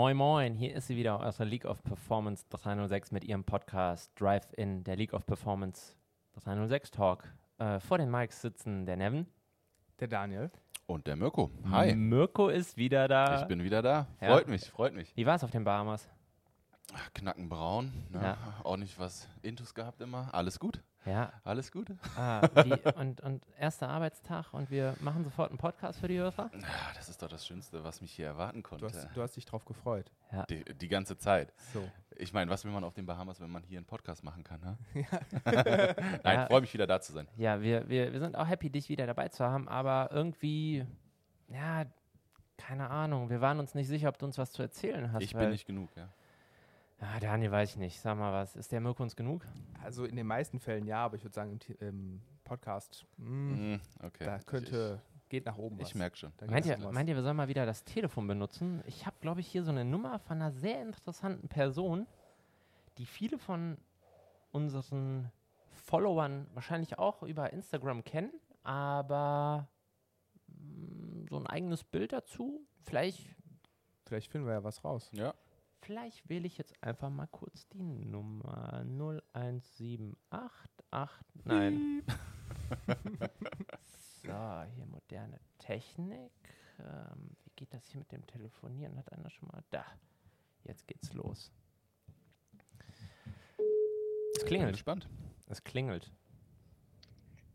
Moin Moin, hier ist sie wieder aus der League of Performance 306 mit ihrem Podcast Drive in der League of Performance 306 Talk. Äh, vor den Mics sitzen der Nevin. Der Daniel. Und der Mirko. Hi. Mirko ist wieder da. Ich bin wieder da. Ja. Freut mich, freut mich. Wie war es auf den Bahamas? Knackenbraun. Ne? Ja. Auch nicht was Intus gehabt immer. Alles gut. Ja, Alles gut. ah, wie, und, und erster Arbeitstag und wir machen sofort einen Podcast für die Hörer. Ah, Das ist doch das Schönste, was mich hier erwarten Du konnte. hast, du hast dich drauf gefreut. Ja. die, die ganze Zeit. So. Ich meine, was will man auf den Bahamas, wenn man hier einen Podcast machen kann? Ne? Nein, Ja. freue mich wieder da zu sein. Ja, wir, wir, wir sind auch happy, dich wieder dabei zu haben, aber irgendwie, ja, keine Ahnung, wir waren uns nicht sicher, ob du uns was zu erzählen hast. Ich weil- bin nicht genug. Ja. Ja, Daniel, weiß ich nicht. Sag mal was. Ist der Mirko uns genug? Also in den meisten Fällen ja, aber ich würde sagen im, im Podcast, mh, Hm, okay. da könnte, geht nach oben Ich, was. ich merke schon. Da Meint ihr, meint ihr, wir sollen mal wieder das Telefon benutzen? Ich habe, glaube ich, hier so eine Nummer von einer sehr interessanten Person, die viele von unseren Followern wahrscheinlich auch über Instagram kennen, aber mm, so ein eigenes Bild dazu. Vielleicht, Vielleicht finden wir ja was raus. Ja. Vielleicht wähle ich jetzt einfach mal kurz die Nummer 01788. Nein. So, hier moderne Technik. Ähm, wie geht das hier mit dem Telefonieren? Hat einer schon mal. Da. Jetzt geht's los. Es Bin klingelt. gespannt. Es klingelt.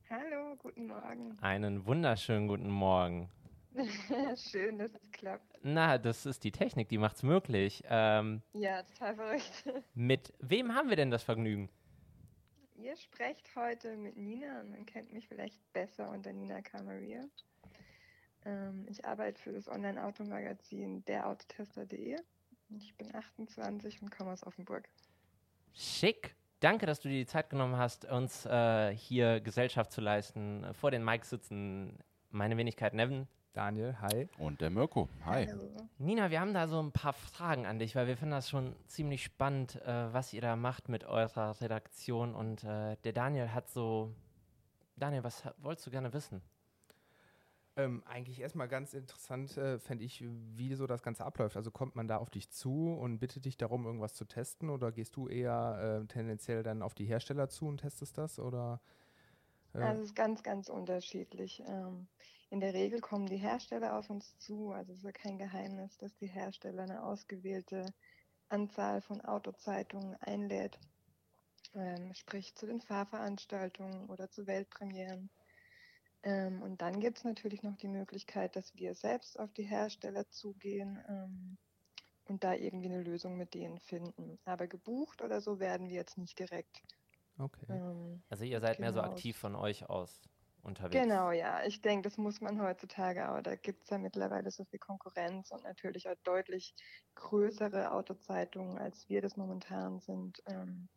Hallo, guten Morgen. Einen wunderschönen guten Morgen. Schön, dass es klappt. Na, das ist die Technik, die macht's möglich. Ähm, Ja, total verrückt. mit wem haben wir denn das Vergnügen? Ihr sprecht heute mit Nina und man kennt mich vielleicht besser unter Nina Kamaria. Ähm, ich arbeite für das Online-Automagazin derautotester.de. Ich bin 28 und komme aus Offenburg. Schick. Danke, dass du dir die Zeit genommen hast, uns äh, hier Gesellschaft zu leisten. Vor den Mics sitzen meine Wenigkeit Nevin, Daniel, hi. Und der Mirko. Hi. Hallo. Nina, wir haben da so ein paar Fragen an dich, weil wir finden das schon ziemlich spannend, äh, was ihr da macht mit eurer Redaktion. Und äh, der Daniel hat so. Daniel, was wolltest du gerne wissen? Ähm, eigentlich erstmal ganz interessant äh, fände ich, wie so das Ganze abläuft. Also kommt man da auf dich zu und bittet dich darum, irgendwas zu testen oder gehst du eher äh, tendenziell dann auf die Hersteller zu und testest das? Oder äh, Also es ist ganz, ganz unterschiedlich. Ähm, in der Regel kommen die Hersteller auf uns zu. Also es ist ja kein Geheimnis, dass die Hersteller eine ausgewählte Anzahl von Autozeitungen einlädt. Ähm, sprich zu den Fahrveranstaltungen oder zu Weltpremieren. Ähm, und dann gibt es natürlich noch die Möglichkeit, dass wir selbst auf die Hersteller zugehen ähm, und da irgendwie eine Lösung mit denen finden. Aber gebucht oder so werden wir jetzt nicht direkt. okay. Ähm, Also, ihr seid mehr so Genau. aktiv von euch aus unterwegs. Genau, ja. Ich denke, das muss man heutzutage auch. Da gibt es ja mittlerweile so viel Konkurrenz und natürlich auch deutlich größere Autozeitungen, als wir das momentan sind. Ähm,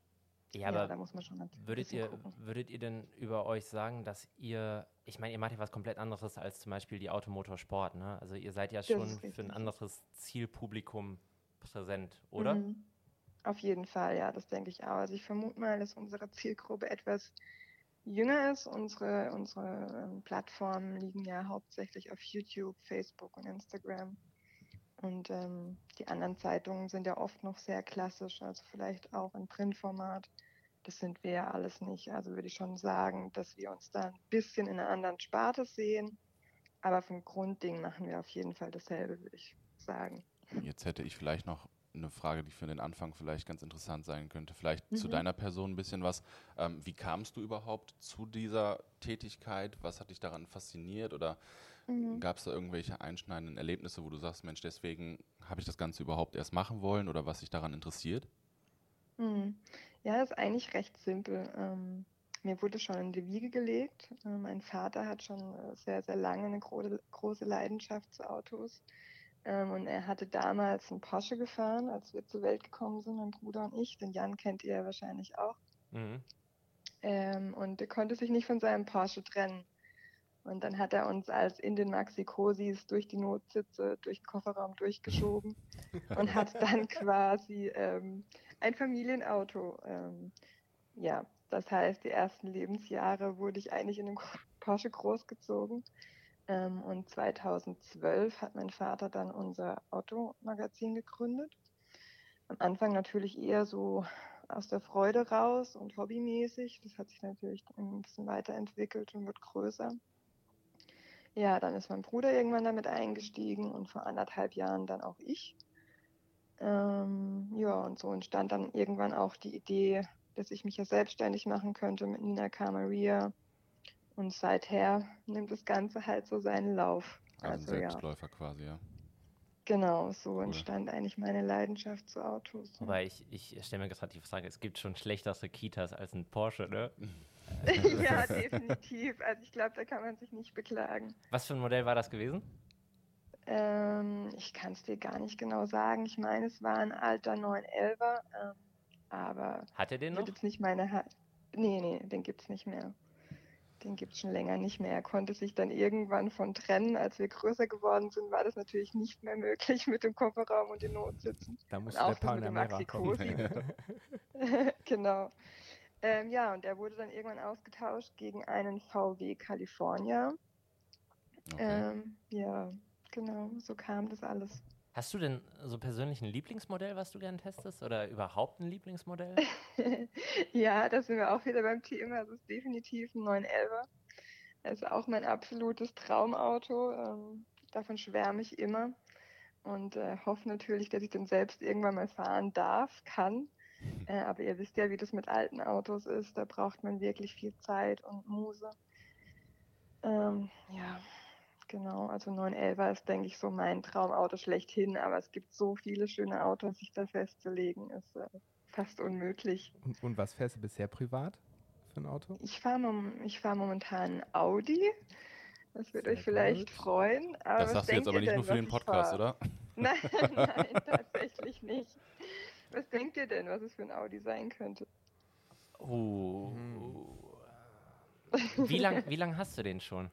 Ja, ja, aber da muss man schon ein Würdet ihr, gucken. würdet ihr denn über euch sagen, dass ihr, ich meine, ihr macht ja was komplett anderes als zum Beispiel die Automotorsport, ne? Also ihr seid ja Das schon für ein anderes Zielpublikum präsent, oder? Mhm. Auf jeden Fall, ja, das denke ich auch. Also ich vermute mal, dass unsere Zielgruppe etwas jünger ist. Unsere, unsere ähm, Plattformen liegen ja hauptsächlich auf YouTube, Facebook und Instagram. Und ähm, die anderen Zeitungen sind ja oft noch sehr klassisch, also vielleicht auch im Printformat. Das sind wir ja alles nicht. Also würde ich schon sagen, dass wir uns da ein bisschen in einer anderen Sparte sehen. Aber vom Grundding machen wir auf jeden Fall dasselbe, würde ich sagen. Jetzt hätte ich vielleicht noch eine Frage, die für den Anfang vielleicht ganz interessant sein könnte. Vielleicht zu Mhm. deiner Person ein bisschen was. Ähm, wie kamst du überhaupt zu dieser Tätigkeit? Was hat dich daran fasziniert? Oder Mhm. gab es da irgendwelche einschneidenden Erlebnisse, wo du sagst, Mensch, deswegen habe ich das Ganze überhaupt erst machen wollen oder was dich daran interessiert? Hm. Ja, das ist eigentlich recht simpel. Ähm, mir wurde schon in die Wiege gelegt. Äh, mein Vater hat schon äh, sehr, sehr lange eine gro große Leidenschaft zu Autos. Ähm, und er hatte damals einen Porsche gefahren, als wir zur Welt gekommen sind, mein Bruder und ich. Den Jan kennt ihr ja wahrscheinlich auch. Mhm. Ähm, und er konnte sich nicht von seinem Porsche trennen. Und dann hat er uns als in den Maxi-Cosis durch die Notsitze, durch den Kofferraum durchgeschoben und hat dann quasi ähm, ein Familienauto. Ähm, ja, das heißt, die ersten Lebensjahre wurde ich eigentlich in einem Porsche großgezogen. Ähm, und 2012 hat mein Vater dann unser Automagazin gegründet. Am Anfang natürlich eher so aus der Freude raus und hobbymäßig. Das hat sich natürlich ein bisschen weiterentwickelt und wird größer. Ja, dann ist mein Bruder irgendwann damit eingestiegen und vor anderthalb Jahren dann auch ich. Ähm, ja, und so entstand dann irgendwann auch die Idee, dass ich mich ja selbstständig machen könnte mit Nina K. Und seither nimmt das Ganze halt so seinen Lauf. Also, Also, ein ja. Selbstläufer quasi, ja. Genau, so entstand eigentlich meine Leidenschaft zu Autos. Wobei ich, ich stelle mir gerade die Frage, es gibt schon schlechtere Kitas als ein Porsche, ne? ja, definitiv. Also ich glaube, da kann man sich nicht beklagen. Was für ein Modell war das gewesen? Ähm, ich kann es dir gar nicht genau sagen. Ich meine, es war ein alter 911er, ähm, aber Hat er den wird noch? jetzt nicht meine ha Nee, nee, den gibt's nicht mehr. Den gibt's schon länger nicht mehr. Er konnte sich dann irgendwann von trennen. Als wir größer geworden sind, war das natürlich nicht mehr möglich mit dem Kofferraum und den Notsitzen. Da Und musste der auch dem Panamera kommen. Genau. Ähm, ja, und der wurde dann irgendwann ausgetauscht gegen einen VW California. Okay. Ähm, ja, genau, so kam das alles. Hast du denn so persönlich ein Lieblingsmodell, was du gern testest? Oder überhaupt ein Lieblingsmodell? ja, da sind wir auch wieder beim Thema. Es ist definitiv ein 911er. Das ist auch mein absolutes Traumauto. Ähm, davon schwärme ich immer und äh, hoffe natürlich, dass ich den selbst irgendwann mal fahren darf, kann. Äh, aber ihr wisst ja, wie das mit alten Autos ist. Da braucht man wirklich viel Zeit und Muse. Ähm, ja, genau. Also 911er ist, denke ich, so mein Traumauto schlechthin. Aber es gibt so viele schöne Autos, sich da festzulegen, ist äh, fast unmöglich. Und, und was fährst du bisher privat für ein Auto? Ich fahre mom ich fahr momentan Audi. Das wird Sehr euch vielleicht gut. freuen. Aber das sagst du jetzt aber nicht denn, nur für den Podcast, oder? Nein, nein, tatsächlich nicht. Was denkt ihr denn, was es für ein Audi sein könnte? Uh. Hm. Wie lang, wie lang hast du den schon?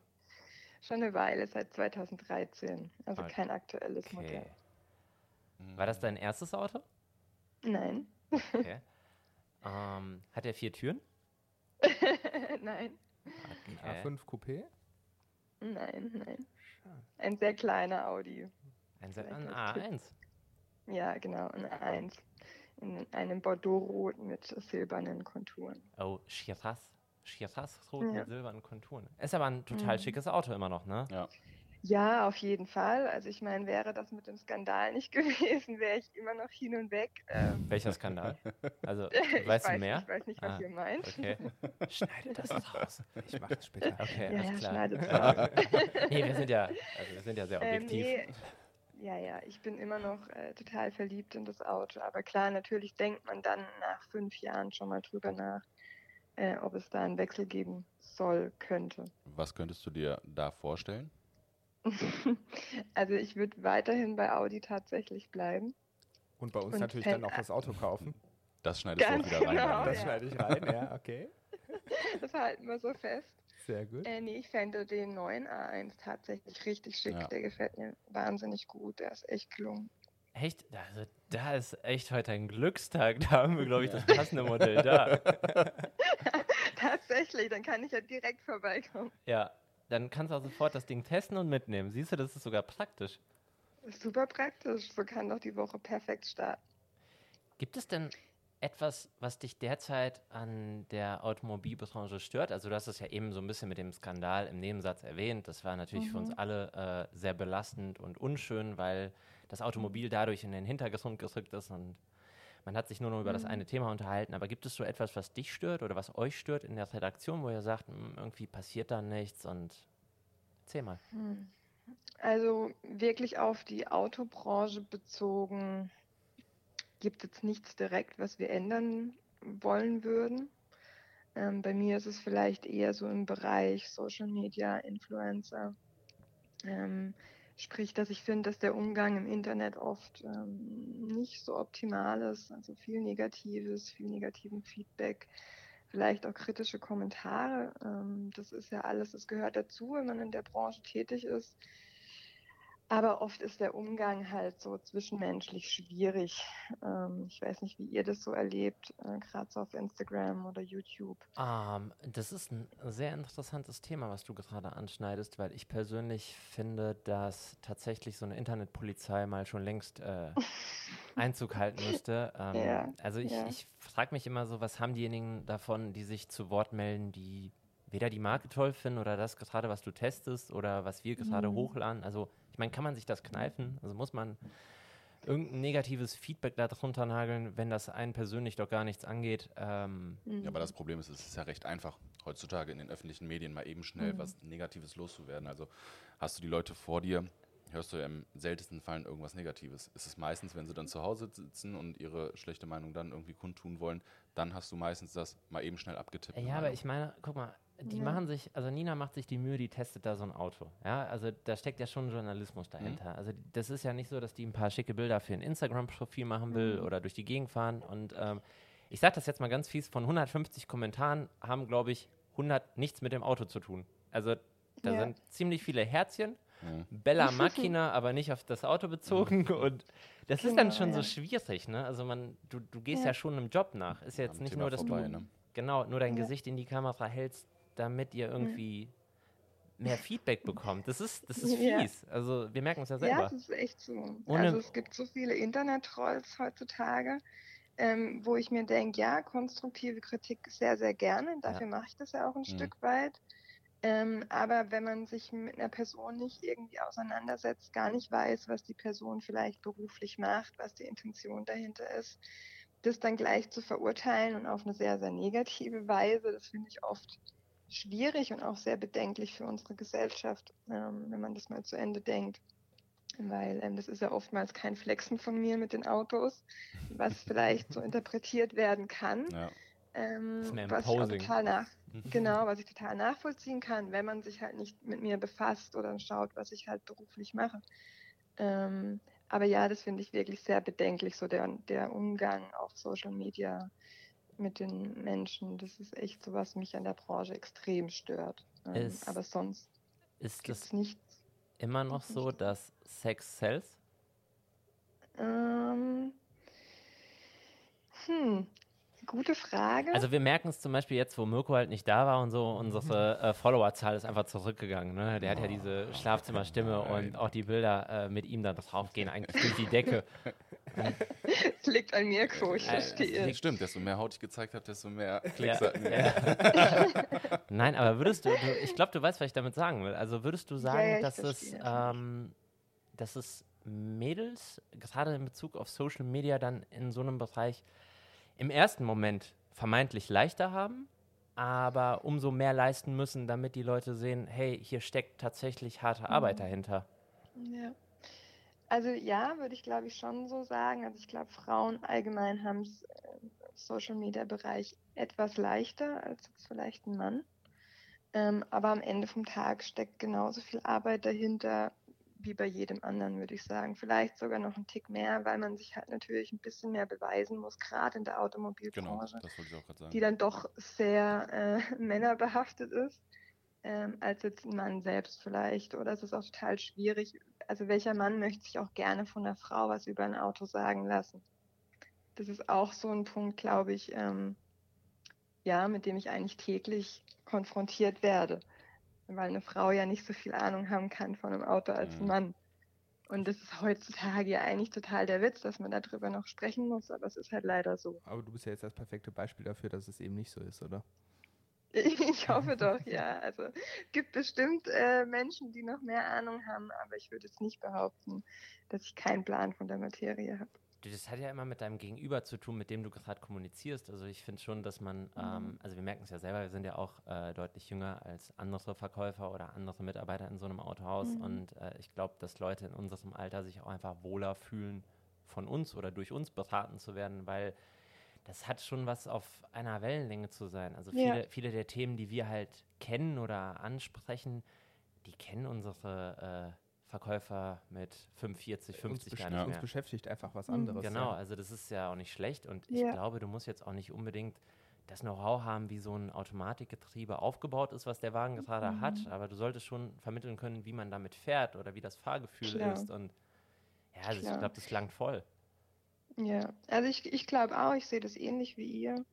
Schon eine Weile, seit 2013. Also Ah, kein aktuelles Okay. Modell. War das dein erstes Auto? Nein. Okay. ähm, hat er vier Türen? nein, Okay. A5 Coupé? nein, nein. Ein sehr kleiner Audi. Ein, Se- Vielleicht ein als Tipp. A1. Ja, genau, ein 1. In einem Bordeaux-Rot mit silbernen Konturen. Oh, Shiraz. Shiraz rot Ja. mit silbernen Konturen. Ist aber ein total Mhm. schickes Auto immer noch, ne? Ja. Ja, auf jeden Fall. Also ich meine, wäre das mit dem Skandal nicht gewesen, wäre ich immer noch hin und weg. Ähm, Welcher Skandal? Also, ich weißt weiß, du mehr? Ich weiß nicht, was Ah, ihr meint. Okay. Schneidet das raus. Ich mach das später. Okay, Ja, alles ja, klar. schneidet raus. nee, wir sind ja, also wir sind ja sehr Ähm, objektiv. nee, ja, ja, ich bin immer noch äh, total verliebt in das Auto. Aber klar, natürlich denkt man dann nach fünf Jahren schon mal drüber nach, äh, ob es da einen Wechsel geben soll, könnte. Was könntest du dir da vorstellen? also ich würde weiterhin bei Audi tatsächlich bleiben. Und bei uns Und natürlich dann auch das Auto kaufen. Das schneidest Ganz du auch wieder rein. genau, Daniel. Das ja. schneide ich rein, ja, okay. Das halten wir so fest. Sehr gut. Äh, nee, ich fände den neuen A1 tatsächlich richtig schick. Ja. Der gefällt mir wahnsinnig gut. Der ist echt gelungen. Echt? Also, da ist echt heute ein Glückstag. Da haben wir, glaube ich, das passende Modell da. Tatsächlich, dann kann ich ja direkt vorbeikommen. Ja, dann kannst du auch sofort das Ding testen und mitnehmen. Siehst du, das ist sogar praktisch. Super praktisch. So kann doch die Woche perfekt starten. Gibt es denn etwas, was dich derzeit an der Automobilbranche stört? Also du hast es ja eben so ein bisschen mit dem Skandal im Nebensatz erwähnt. Das war natürlich für uns Mhm. alle äh, sehr belastend und unschön, weil das Automobil dadurch in den Hintergrund gerückt ist und man hat sich nur noch über das Mhm. eine Thema unterhalten. Aber gibt es so etwas, was dich stört oder was euch stört in der Redaktion, wo ihr sagt, "Hm, irgendwie passiert da nichts und erzähl mal. Hm. Also wirklich auf die Autobranche bezogen gibt es jetzt nichts direkt, was wir ändern wollen würden. Ähm, bei mir ist es vielleicht eher so im Bereich Social Media, Influencer. Ähm, sprich, dass ich finde, dass der Umgang im Internet oft ähm, nicht so optimal ist. Also viel Negatives, viel negativen Feedback, vielleicht auch kritische Kommentare. Ähm, das ist ja alles, das gehört dazu, wenn man in der Branche tätig ist. Aber oft ist der Umgang halt so zwischenmenschlich schwierig. Ähm, ich weiß nicht, wie ihr das so erlebt, äh, gerade so auf Instagram oder YouTube. Ähm, das ist ein sehr interessantes Thema, was du gerade anschneidest, weil ich persönlich finde, dass tatsächlich so eine Internetpolizei mal schon längst äh, Einzug halten müsste. Ähm, Ja, also ich, ja. ich frage mich immer so, was haben diejenigen davon, die sich zu Wort melden, die weder die Marke toll finden oder das gerade, was du testest oder was wir gerade Mhm. hochladen. Also ich meine, kann man sich das kneifen? Also muss man irgendein negatives Feedback da drunter nageln, wenn das einen persönlich doch gar nichts angeht. Ähm, Ja, aber das Problem ist, es ist ja recht einfach, heutzutage in den öffentlichen Medien mal eben schnell Mhm. was Negatives loszuwerden. Also hast du die Leute vor dir, hörst du ja im seltensten Fall irgendwas Negatives. Es ist meistens, wenn sie dann zu Hause sitzen und ihre schlechte Meinung dann irgendwie kundtun wollen, dann hast du meistens das mal eben schnell abgetippt. Ja, aber ich meine, guck mal, die Ja. machen sich, also Nina macht sich die Mühe, die testet da so ein Auto. Ja, also da steckt ja schon Journalismus dahinter. Also das ist ja nicht so, dass die ein paar schicke Bilder für ein Instagram-Profil machen will oder durch die Gegend fahren. Und ähm, ich sage das jetzt mal ganz fies, von 150 Kommentaren haben, glaube ich, 100 nichts mit dem Auto zu tun. Also da Ja. sind ziemlich viele Herzchen, Mhm. Bella Machina, aber nicht auf das Auto bezogen. Und das ist dann Genau, schon so ja. schwierig, ne? Also man, du, du gehst Ja. ja. schon einem Job nach. Ist ja jetzt Am nicht Thema nur, dass vorbei, du ne? genau nur dein Ja. Gesicht in die Kamera hältst, damit ihr irgendwie mehr Feedback bekommt. Das ist, das ist Ja. fies. Also wir merken es ja Ja, selber. es ist echt so. Ohne- also es gibt so viele Internet-Trolls heutzutage, ähm, wo ich mir denke, ja, konstruktive Kritik sehr, sehr gerne. Dafür mache ich das ja auch ein Stück weit. Ähm, aber wenn man sich mit einer Person nicht irgendwie auseinandersetzt, gar nicht weiß, was die Person vielleicht beruflich macht, was die Intention dahinter ist, das dann gleich zu verurteilen und auf eine sehr, sehr negative Weise, das finde ich oft schwierig und auch sehr bedenklich für unsere Gesellschaft, ähm, wenn man das mal zu Ende denkt. Weil ähm, das ist ja oftmals kein Flexen von mir mit den Autos, was vielleicht so interpretiert werden kann. Ja. Ähm, was ich total nach, genau, was ich total nachvollziehen kann, wenn man sich halt nicht mit mir befasst oder schaut, was ich halt beruflich mache. Ähm, aber ja, das finde ich wirklich sehr bedenklich, so der, der Umgang auf Social Media mit den Menschen. Das ist echt so, was mich an der Branche extrem stört. Ähm, Es- aber sonst Ist es das nichts. immer noch so, dass Sex sells? Ähm, hm, gute Frage. Also wir merken es zum Beispiel jetzt, wo Mirko halt nicht da war und so, unsere äh, Followerzahl ist einfach zurückgegangen. Ne? Der hat ja diese Schlafzimmerstimme und auch die Bilder äh, mit ihm da drauf gehen eigentlich durch die Decke. es liegt an Mirko, ich Äh, verstehe. Das stimmt, desto mehr Haut ich gezeigt habe, desto mehr Ja, Klicks hatten wir. ja. Nein, aber würdest du, du ich glaube, du weißt, was ich damit sagen will. Also würdest du sagen, ja, dass, es, ähm, dass es Mädels, gerade in Bezug auf Social Media, dann in so einem Bereich im ersten Moment vermeintlich leichter haben, aber umso mehr leisten müssen, damit die Leute sehen, hey, hier steckt tatsächlich harte Arbeit Mhm. dahinter. Ja. Also ja, würde ich glaube ich schon so sagen. Also ich glaube, Frauen allgemein haben es im Social Media Bereich etwas leichter als vielleicht ein Mann. Ähm, aber am Ende vom Tag steckt genauso viel Arbeit dahinter wie bei jedem anderen, würde ich sagen. Vielleicht sogar noch ein Tick mehr, weil man sich halt natürlich ein bisschen mehr beweisen muss, gerade in der Genau, Automobilbranche sagen. die dann doch sehr äh, männerbehaftet ist, ähm, als jetzt ein Mann selbst vielleicht. Oder es ist auch total schwierig. Also welcher Mann möchte sich auch gerne von einer Frau was über ein Auto sagen lassen? Das ist auch so ein Punkt, glaube ich, ähm, ja, mit dem ich eigentlich täglich konfrontiert werde. Weil eine Frau ja nicht so viel Ahnung haben kann von einem Auto als ein Mhm. Mann. Und das ist heutzutage ja eigentlich total der Witz, dass man darüber noch sprechen muss, aber es ist halt leider so. Aber du bist ja jetzt das perfekte Beispiel dafür, dass es eben nicht so ist, oder? Ich hoffe doch, ja. Also es gibt bestimmt äh, Menschen, die noch mehr Ahnung haben, aber ich würde jetzt nicht behaupten, dass ich keinen Plan von der Materie habe. Das hat ja immer mit deinem Gegenüber zu tun, mit dem du gerade kommunizierst. Also ich finde schon, dass man, ähm, also wir merken es ja selber, wir sind ja auch äh, deutlich jünger als andere Verkäufer oder andere Mitarbeiter in so einem Autohaus. Mhm. Und äh, ich glaube, dass Leute in unserem Alter sich auch einfach wohler fühlen, von uns oder durch uns beraten zu werden, weil das hat schon was auf einer Wellenlänge zu sein. Also Ja. viele, viele der Themen, die wir halt kennen oder ansprechen, die kennen unsere äh, Verkäufer mit 45, uns, 50 besch gar ja. nicht uns mehr. beschäftigt einfach was Mhm. anderes. Genau, Ja. also das ist ja auch nicht schlecht und ich Ja. glaube, du musst jetzt auch nicht unbedingt das Know-how haben, wie so ein Automatikgetriebe aufgebaut ist, was der Wagen gerade Mhm. hat, aber du solltest schon vermitteln können, wie man damit fährt oder wie das Fahrgefühl Klar. ist. Und ja, also ich glaube, das langt voll. Ja, also ich, ich glaube auch, ich sehe das ähnlich wie ihr.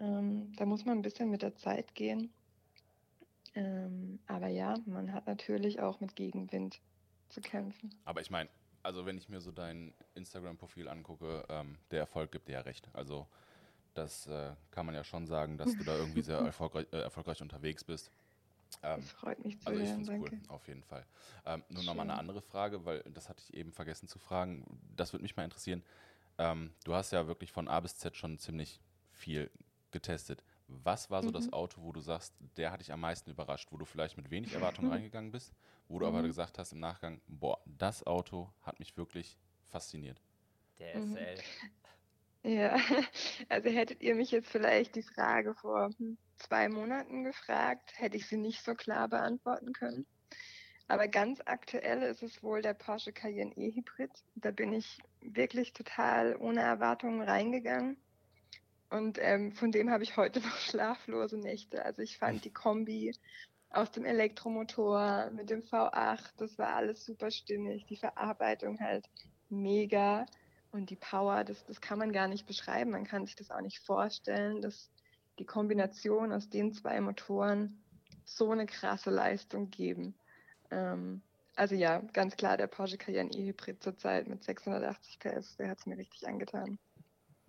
Ähm, da muss man ein bisschen mit der Zeit gehen. Ähm, aber ja, man hat natürlich auch mit Gegenwind zu kämpfen. Aber ich meine, also wenn ich mir so dein Instagram-Profil angucke, ähm, der Erfolg gibt dir ja recht. Also das äh, kann man ja schon sagen, dass du da irgendwie sehr erfolgreich, äh, erfolgreich unterwegs bist. Ähm, Das freut mich zu also ich finde es cool, auf jeden Fall. Ähm, nur nochmal eine andere Frage, weil das hatte ich eben vergessen zu fragen. Das würde mich mal interessieren. Ähm, du hast ja wirklich von A bis Z schon ziemlich viel getestet. Was war so das Mhm. Auto, wo du sagst, der hat dich am meisten überrascht, wo du vielleicht mit wenig Erwartungen reingegangen bist, wo du aber Mhm. gesagt hast im Nachgang, boah, das Auto hat mich wirklich fasziniert. Der Mhm. SL. Ja, also hättet ihr mich jetzt vielleicht die Frage vor hm, zwei Monaten gefragt, hätte ich sie nicht so klar beantworten können. Aber ganz aktuell ist es wohl der Porsche Cayenne E-Hybrid. Da bin ich wirklich total ohne Erwartungen reingegangen. Und ähm, von dem habe ich heute noch schlaflose Nächte. Also ich fand die Kombi aus dem Elektromotor mit dem V8, das war alles super stimmig. Die Verarbeitung halt mega. Und die Power, das, das kann man gar nicht beschreiben. Man kann sich das auch nicht vorstellen, dass die Kombination aus den zwei Motoren so eine krasse Leistung geben. Ähm, also ja, ganz klar der Porsche Cayenne E-Hybrid zurzeit mit 680 PS, der hat es mir richtig angetan.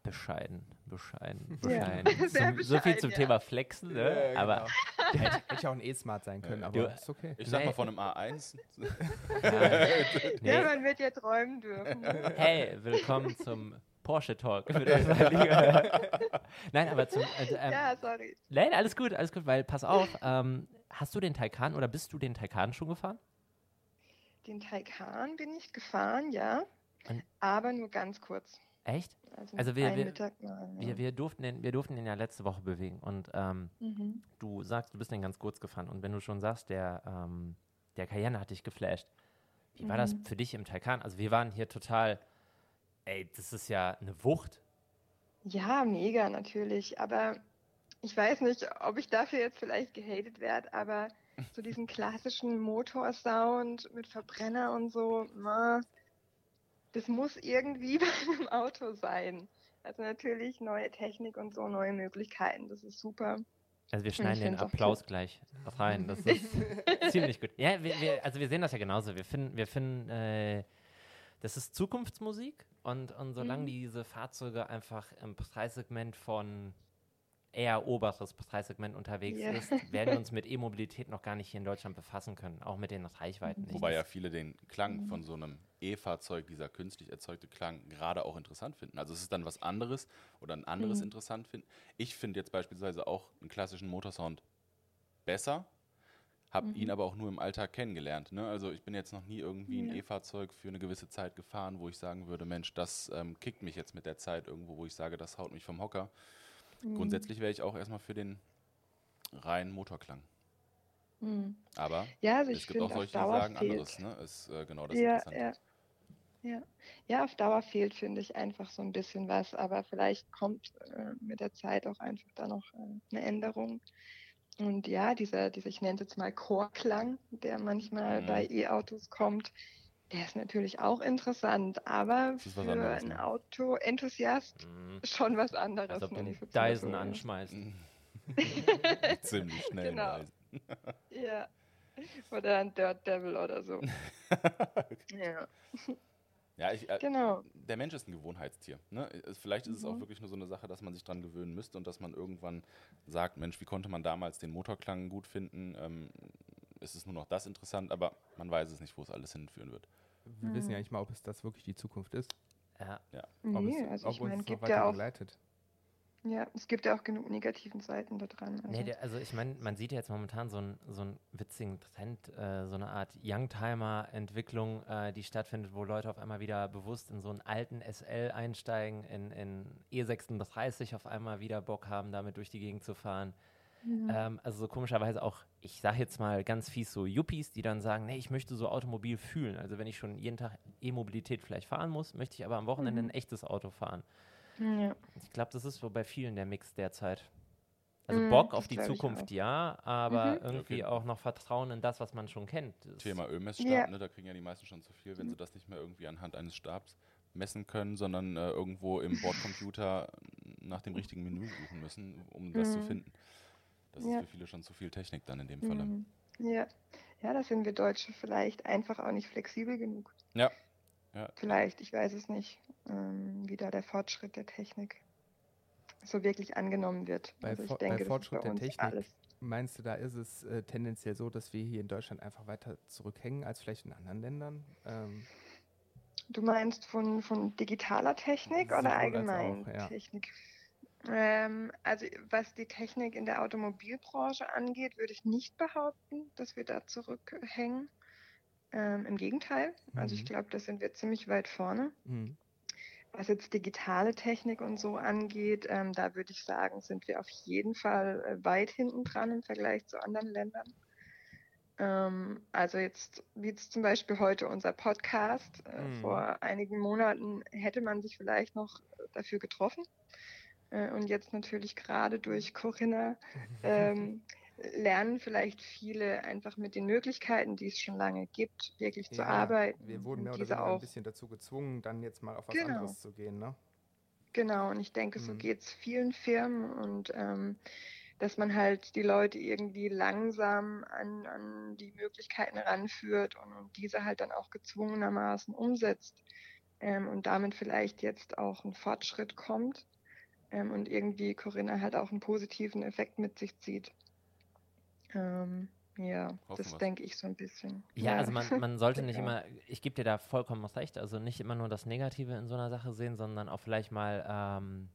Bescheiden, bescheiden, Ja, bescheiden. sehr Zum, so viel bescheiden, zum ja. Thema Flexen, ne? Ja, genau. aber hätte, hätte ja auch ein E-Smart sein können, Ja. aber Du- ist okay. Ich sag Nee. mal von einem A1. ja, nee. Ja, man wird ja träumen dürfen. hey, willkommen zum Porsche Talk. Nein, aber zum. Äh, ähm, ja, sorry. Nein, alles gut, alles gut, weil pass auf, ähm, hast du den Taycan oder bist du den Taycan schon gefahren? Den Taycan bin ich gefahren, ja. Und- Aber nur ganz kurz. Echt? Also, Also wir- wir- Mittag mal, ja. Wir, wir, durften den, wir durften den ja letzte Woche bewegen und ähm, Mhm. du sagst, du bist den ganz kurz gefahren und wenn du schon sagst, der, ähm, der Cayenne hat dich geflasht, wie war das Mhm. für dich im Taycan? Also wir waren hier total, ey, das ist ja eine Wucht. Ja, mega natürlich. Aber ich weiß nicht, ob ich dafür jetzt vielleicht gehatet werde, aber so diesen klassischen Motorsound mit Verbrenner und so, na, das muss irgendwie bei einem Auto sein. Also natürlich neue Technik und so, neue Möglichkeiten, das ist super. Also wir schneiden den Applaus gleich rein. Das ist ziemlich gut. Ja, wir, wir, also wir sehen das ja genauso. Wir finden, wir finden, äh, das ist Zukunftsmusik und, und solange Mhm. diese Fahrzeuge einfach im Preissegment von eher oberes Preissegment unterwegs Ja. ist, werden wir uns mit E-Mobilität noch gar nicht hier in Deutschland befassen können, auch mit den Reichweiten nicht. Wobei ja viele den Klang Mhm. von so einem E-Fahrzeug, dieser künstlich erzeugte Klang, gerade auch interessant finden. Also es ist dann was anderes oder ein anderes Mhm. interessant finden. Ich finde jetzt beispielsweise auch einen klassischen Motorsound besser, habe Mhm. ihn aber auch nur im Alltag kennengelernt. Ne? Also ich bin jetzt noch nie irgendwie ein Ja. E-Fahrzeug für eine gewisse Zeit gefahren, wo ich sagen würde, Mensch, das ähm, kickt mich jetzt mit der Zeit irgendwo, wo ich sage, das haut mich vom Hocker. Mhm. Grundsätzlich wäre ich auch erstmal für den reinen Motorklang. Mhm. Aber Ja, also es gibt auch solche, die sagen fehlt. anderes. Ne? Ist äh, genau das Ja, Interessante. ja. Ja. ja, auf Dauer fehlt, finde ich, einfach so ein bisschen was, aber vielleicht kommt äh, mit der Zeit auch einfach da noch äh, eine Änderung. Und ja, dieser, dieser ich nenne es jetzt mal Chorklang, der manchmal Mhm. bei E-Autos kommt, der ist natürlich auch interessant, aber für anderes, einen ne? Auto-Enthusiast Mhm. schon was anderes. Als ob du wenn Dyson so- anschmeißt. Ziemlich schnell. Genau. Ja. Oder ein Dirt Devil oder so. ja, Ja, ich, äh, genau. der Mensch ist ein Gewohnheitstier. Ne? Vielleicht ist es auch Mhm. wirklich nur so eine Sache, dass man sich dran gewöhnen müsste und dass man irgendwann sagt, Mensch, wie konnte man damals den Motorklang gut finden? Ähm, es ist nur noch das interessant, aber man weiß es nicht, wo es alles hinführen wird. Wir wissen ja nicht mal, ob es das wirklich die Zukunft ist. Ja. Ob Nee, es, also ob ich meine, gibt weiter ja auch begleitet. Ja, es gibt ja auch genug negativen Seiten da dran. Also. Nee, der, also ich meine, man sieht ja jetzt momentan so einen so einen witzigen Trend, äh, so eine Art Youngtimer-Entwicklung, äh, die stattfindet, wo Leute auf einmal wieder bewusst in so einen alten SL einsteigen, in, in E36 auf einmal wieder Bock haben, damit durch die Gegend zu fahren. Mhm. Ähm, also so komischerweise auch, ich sage jetzt mal ganz fies, so Yuppies, die dann sagen, nee, ich möchte so automobil fühlen. Also wenn ich schon jeden Tag E-Mobilität vielleicht fahren muss, möchte ich aber am Wochenende Mhm. ein echtes Auto fahren. ja. Ich glaube, das ist so bei vielen der Mix derzeit. Also Mm, Bock das auf die Zukunft ja, aber Mhm. irgendwie Okay. auch noch Vertrauen in das, was man schon kennt. Das- Thema Ölmessstab, Ja. ne, da kriegen ja die meisten schon zu viel, wenn sie das nicht mehr irgendwie anhand eines Stabs messen können, sondern äh, irgendwo im Bordcomputer nach dem richtigen Menü suchen müssen, um was zu Mhm. finden. Das Ja. ist für viele schon zu viel Technik dann in dem Falle. Mhm. Ja. ja, da sind wir Deutsche vielleicht einfach auch nicht flexibel genug. Ja. ja. Vielleicht, ich weiß es nicht, ähm, wie da der Fortschritt der Technik so wirklich angenommen wird. Bei also ich bei denke, ist Fortschritt bei der Technik alles. Meinst du, da ist es äh, tendenziell so, dass wir hier in Deutschland einfach weiter zurückhängen als vielleicht in anderen Ländern? Ähm, Du meinst von, von digitaler Technik oder allgemein auch, ja. Technik? Ähm, also was die Technik in der Automobilbranche angeht, würde ich nicht behaupten, dass wir da zurückhängen. Ähm, Im Gegenteil. Also ich Mhm. glaube, da sind wir ziemlich weit vorne. mhm. Was jetzt digitale Technik und so angeht, ähm, da würde ich sagen, sind wir auf jeden Fall äh, weit hinten dran im Vergleich zu anderen Ländern. Ähm, also jetzt, wie jetzt zum Beispiel heute unser Podcast. Äh, Mhm. Vor einigen Monaten hätte man sich vielleicht noch dafür getroffen. Äh, und jetzt natürlich gerade durch Corinna ähm, lernen vielleicht viele einfach mit den Möglichkeiten, die es schon lange gibt, wirklich zu Ja, arbeiten. Wir wurden mehr oder weniger ein auch bisschen dazu gezwungen, dann jetzt mal auf was Genau. anderes zu gehen, ne? Genau, und ich denke, so Mhm. geht es vielen Firmen und ähm, dass man halt die Leute irgendwie langsam an, an die Möglichkeiten ranführt und, und diese halt dann auch gezwungenermaßen umsetzt ähm, und damit vielleicht jetzt auch ein Fortschritt kommt ähm, und irgendwie Corinna halt auch einen positiven Effekt mit sich zieht. Ähm, ja, Hoffen das denke ich so ein bisschen. Ja, also man, man sollte nicht Ja. immer, ich gebe dir da vollkommen recht, also nicht immer nur das Negative in so einer Sache sehen, sondern auch vielleicht mal ähm,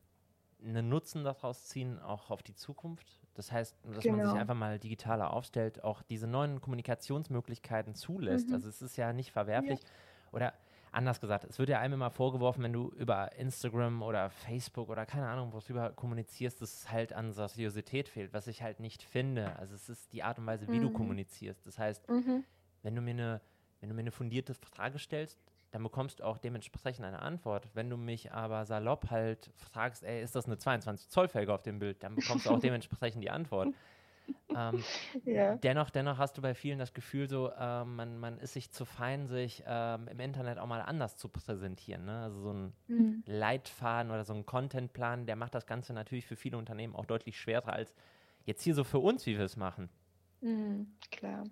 einen Nutzen daraus ziehen, auch auf die Zukunft. Das heißt, dass man sich Genau. einfach mal digitaler aufstellt, auch diese neuen Kommunikationsmöglichkeiten zulässt. Mhm. Also es ist ja nicht verwerflich. Oder anders gesagt, es wird ja einem immer vorgeworfen, wenn du über Instagram oder Facebook oder keine Ahnung, worüber kommunizierst, dass es halt an Seriosität fehlt, was ich halt nicht finde. Also es ist die Art und Weise, wie du Mhm. kommunizierst. Das heißt, Mhm. wenn du mir eine, wenn du mir eine fundierte Frage stellst, dann bekommst du auch dementsprechend eine Antwort. Wenn du mich aber salopp halt fragst, ey, ist das eine 22 Zoll Felge auf dem Bild, dann bekommst du auch dementsprechend die Antwort. Ähm, Ja. dennoch, dennoch hast du bei vielen das Gefühl, so ähm, man, man ist sich zu fein, sich ähm, im Internet auch mal anders zu präsentieren. Ne? Also so ein Mhm. Leitfaden oder so ein Contentplan, der macht das Ganze natürlich für viele Unternehmen auch deutlich schwerer als jetzt hier so für uns, wie wir es machen. Mhm, klar.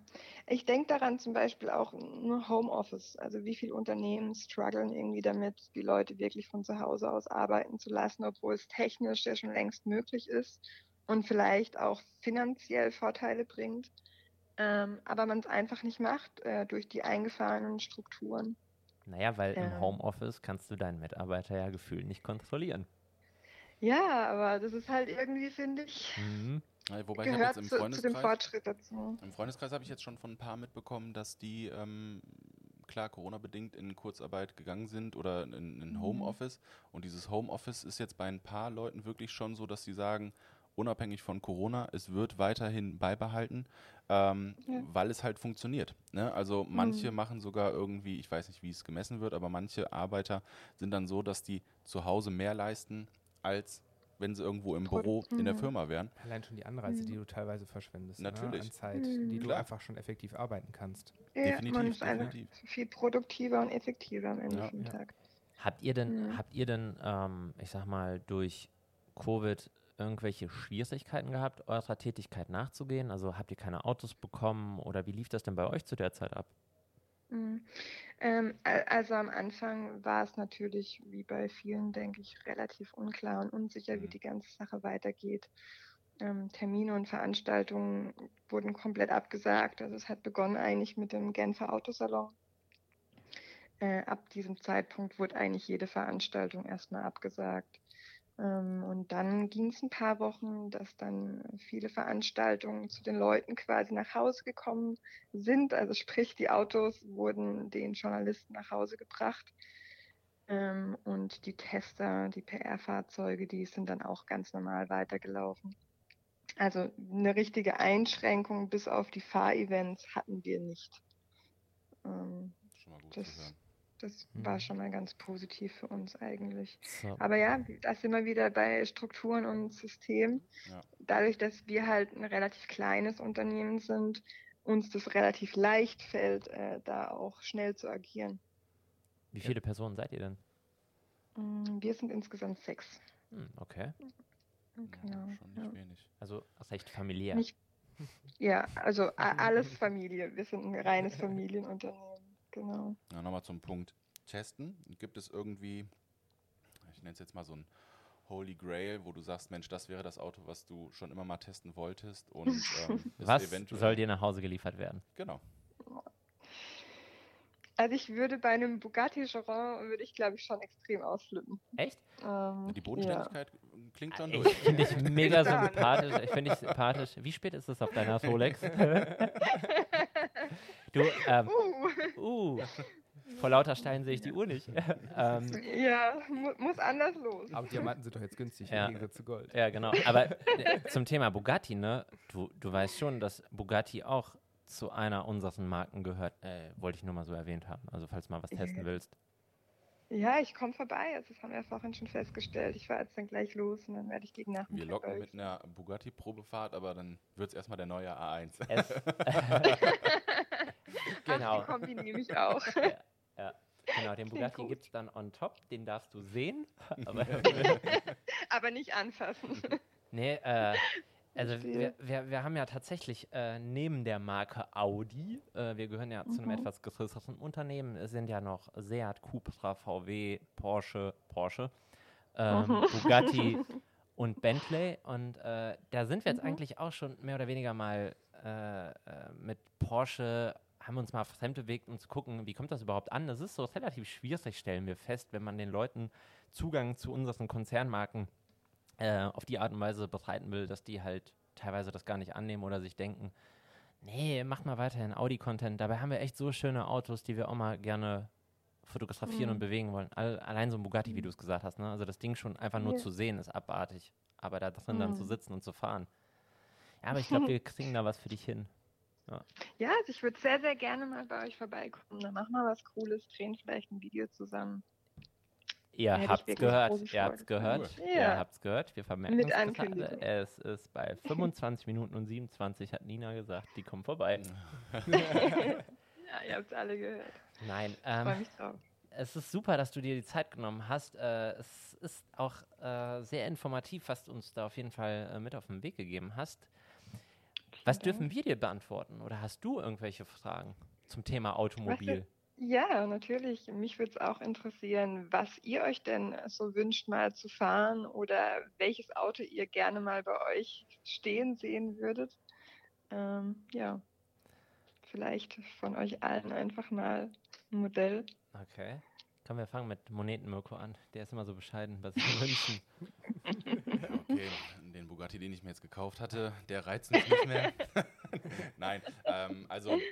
Ich denke daran zum Beispiel auch nur Homeoffice. Also wie viele Unternehmen strugglen irgendwie damit, die Leute wirklich von zu Hause aus arbeiten zu lassen, obwohl es technisch ja schon längst möglich ist und vielleicht auch finanziell Vorteile bringt. Ähm, aber man es einfach nicht macht äh, durch die eingefahrenen Strukturen. Naja, weil im Ähm. Homeoffice kannst du deinen Mitarbeiter ja gefühlt nicht kontrollieren. Ja, aber das ist halt irgendwie, finde ich, Mhm. Ja, Wobei ich gehört jetzt im zu, zu dem Freundeskreis, Fortschritt dazu. im Freundeskreis habe ich jetzt schon von ein paar mitbekommen, dass die ähm, klar Corona-bedingt in Kurzarbeit gegangen sind oder in, in Mhm. Homeoffice. Und dieses Homeoffice ist jetzt bei ein paar Leuten wirklich schon so, dass sie sagen, unabhängig von Corona, es wird weiterhin beibehalten, ähm, Ja. weil es halt funktioniert. Ne? Also manche Mhm. machen sogar irgendwie, ich weiß nicht, wie es gemessen wird, aber manche Arbeiter sind dann so, dass die zu Hause mehr leisten, als wenn sie irgendwo im Büro in der Mhm. Firma wären. Allein schon die Anreize, Mhm. die du teilweise verschwendest. Natürlich. Ne? An Zeit, Mhm. die du Klar. einfach schon effektiv arbeiten kannst. Ja, man Definitiv, ist einfach definitiv. viel produktiver und effektiver am Ende Ja. vom Ja. Tag. Habt ihr denn, Mhm. habt ihr denn, ähm, ich sag mal, durch Covid irgendwelche Schwierigkeiten gehabt, eurer Tätigkeit nachzugehen? Also habt ihr keine Autos bekommen oder wie lief das denn bei euch zu der Zeit ab? Mhm. Ähm, al- also am Anfang war es natürlich, wie bei vielen, denke ich, relativ unklar und unsicher, wie Mhm. die ganze Sache weitergeht. Ähm, Termine und Veranstaltungen wurden komplett abgesagt. Also es hat begonnen eigentlich mit dem Genfer Autosalon. Äh, ab diesem Zeitpunkt wurde eigentlich jede Veranstaltung erstmal abgesagt. Ähm, und dann ging es ein paar Wochen, dass dann viele Veranstaltungen zu den Leuten quasi nach Hause gekommen sind. Also sprich, die Autos wurden den Journalisten nach Hause gebracht. Ähm, und die Tester, die PR-Fahrzeuge, die sind dann auch ganz normal weitergelaufen. Also eine richtige Einschränkung bis auf die Fahrevents hatten wir nicht. Ähm, Schon mal gut Das- zu hören. Das Mhm. war schon mal ganz positiv für uns eigentlich. So. Aber ja, da sind wir wieder bei Strukturen und System. Ja. Dadurch, dass wir halt ein relativ kleines Unternehmen sind, uns das relativ leicht fällt, äh, da auch schnell zu agieren. Wie viele Personen seid ihr denn? Mm, Wir sind insgesamt sechs. Hm, okay. Genau. Schon nicht Ja. wenig. Also recht familiär. Nicht- Ja, also a- alles Familie. Wir sind ein reines Familienunternehmen. Genau. Na, nochmal zum Punkt Testen. Gibt es irgendwie, ich nenne es jetzt mal so ein Holy Grail, wo du sagst, Mensch, das wäre das Auto, was du schon immer mal testen wolltest und ähm, es Was eventuell soll dir nach Hause geliefert werden? Genau. Also ich würde bei einem Bugatti Chiron, würde ich glaube ich schon extrem ausflippen. Echt? Ähm, Die Bodenständigkeit klingt schon Ich durch. finde dich mega sympathisch. Ich finde dich sympathisch. Wie spät ist es auf deiner Rolex? du, ähm, Uh, uh, vor lauter Steinen sehe ich die Uhr nicht. ähm, ja, mu muss anders los. Aber Diamanten sind doch jetzt günstig Ja. im Gegensatz zu Gold. ja, genau. Aber äh, zum Thema Bugatti, ne? Du, du weißt schon, dass Bugatti auch zu einer unserer Marken gehört. Äh, wollte ich nur mal so erwähnt haben. Also falls du mal was testen willst. Ja, ich komme vorbei. Also das haben wir ja vorhin schon festgestellt. Ich fahre jetzt dann gleich los und dann werde ich gegen Wir Nachmittag locken bei mit einer Bugatti-Probefahrt, aber dann wird es erstmal der neue A1. Genau. Ach, die Kombi nehme ich auch. Genau, den Bugatti gibt es dann on top. Den darfst du sehen. Aber Aber nicht anfassen. Nee, äh, also wir, wir, wir haben ja tatsächlich äh, neben der Marke Audi, äh, wir gehören ja zu einem Mhm. etwas größeren Unternehmen, es sind ja noch Seat, Cupra, VW, Porsche, Porsche, ähm, Mhm. Bugatti und Bentley und äh, da sind wir jetzt Mhm. eigentlich auch schon mehr oder weniger mal äh, äh, mit Porsche haben wir uns mal fremd bewegt, um zu gucken, wie kommt das überhaupt an. Das ist so relativ schwierig, stellen wir fest, wenn man den Leuten Zugang zu unseren Konzernmarken äh, auf die Art und Weise bereiten will, dass die halt teilweise das gar nicht annehmen oder sich denken, nee, macht mal weiterhin Audi-Content. Dabei haben wir echt so schöne Autos, die wir auch mal gerne fotografieren Mhm. und bewegen wollen. All, allein so ein Bugatti, wie du es gesagt hast. Ne? Also das Ding schon einfach nur Ja. zu sehen ist abartig. Aber da drin dann zu Mhm. sitzen und zu fahren. Ja, aber ich glaube, wir kriegen da was für dich hin. Ja, also ich würde sehr, sehr gerne mal bei euch vorbeikommen. Dann machen wir was Cooles, drehen vielleicht ein Video zusammen. Ihr habt's gehört, ihr habt's Freude. gehört, Cool. ihr Ja. habt's gehört. Wir vermerken Mit es gerade. Ankündigung. Es ist bei 25 Minuten und 27 hat Nina gesagt, die kommen vorbei. Ja, ihr habt es alle gehört. Nein, Ich freue ähm, mich drauf. es ist super, dass du dir die Zeit genommen hast. Äh, es ist auch äh, sehr informativ, was du uns da auf jeden Fall äh, mit auf den Weg gegeben hast. Was dürfen wir dir beantworten? Oder hast du irgendwelche Fragen zum Thema Automobil? Ja, natürlich. Mich würde es auch interessieren, was ihr euch denn so wünscht, mal zu fahren oder welches Auto ihr gerne mal bei euch stehen sehen würdet. Ähm, ja, vielleicht von euch allen einfach mal ein Modell. Okay. Komm, wir fangen mit Moneten-Mirko an. Der ist immer so bescheiden bei seinen Wünschen. Okay, den Bugatti, den ich mir jetzt gekauft hatte, der reizt mich nicht mehr. Nein, ähm, also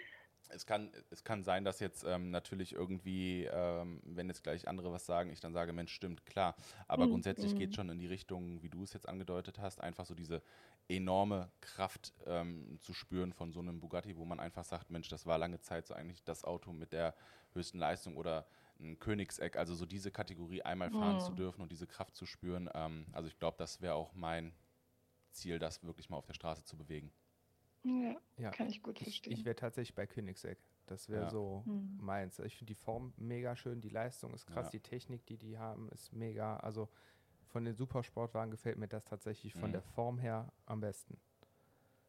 es kann, es kann sein, dass jetzt ähm, natürlich irgendwie, ähm, wenn jetzt gleich andere was sagen, ich dann sage, Mensch, stimmt, klar. Aber Mhm, grundsätzlich geht mhm. es schon in die Richtung, wie du es jetzt angedeutet hast, einfach so diese enorme Kraft ähm, zu spüren von so einem Bugatti, wo man einfach sagt, Mensch, das war lange Zeit so eigentlich das Auto mit der höchsten Leistung oder ein Königseck, also so diese Kategorie einmal fahren zu Mhm. dürfen und diese Kraft zu spüren. Ähm, also ich glaube, das wäre auch mein Ziel, das wirklich mal auf der Straße zu bewegen. Ja, Ja. kann ich gut Ich, verstehen. ich wäre tatsächlich bei Königsegg. Das wäre Ja. so Hm. meins. Ich finde die Form mega schön, die Leistung ist krass, Ja. die Technik, die die haben, ist mega. Also von den Supersportwagen gefällt mir das tatsächlich von Mhm. der Form her am besten.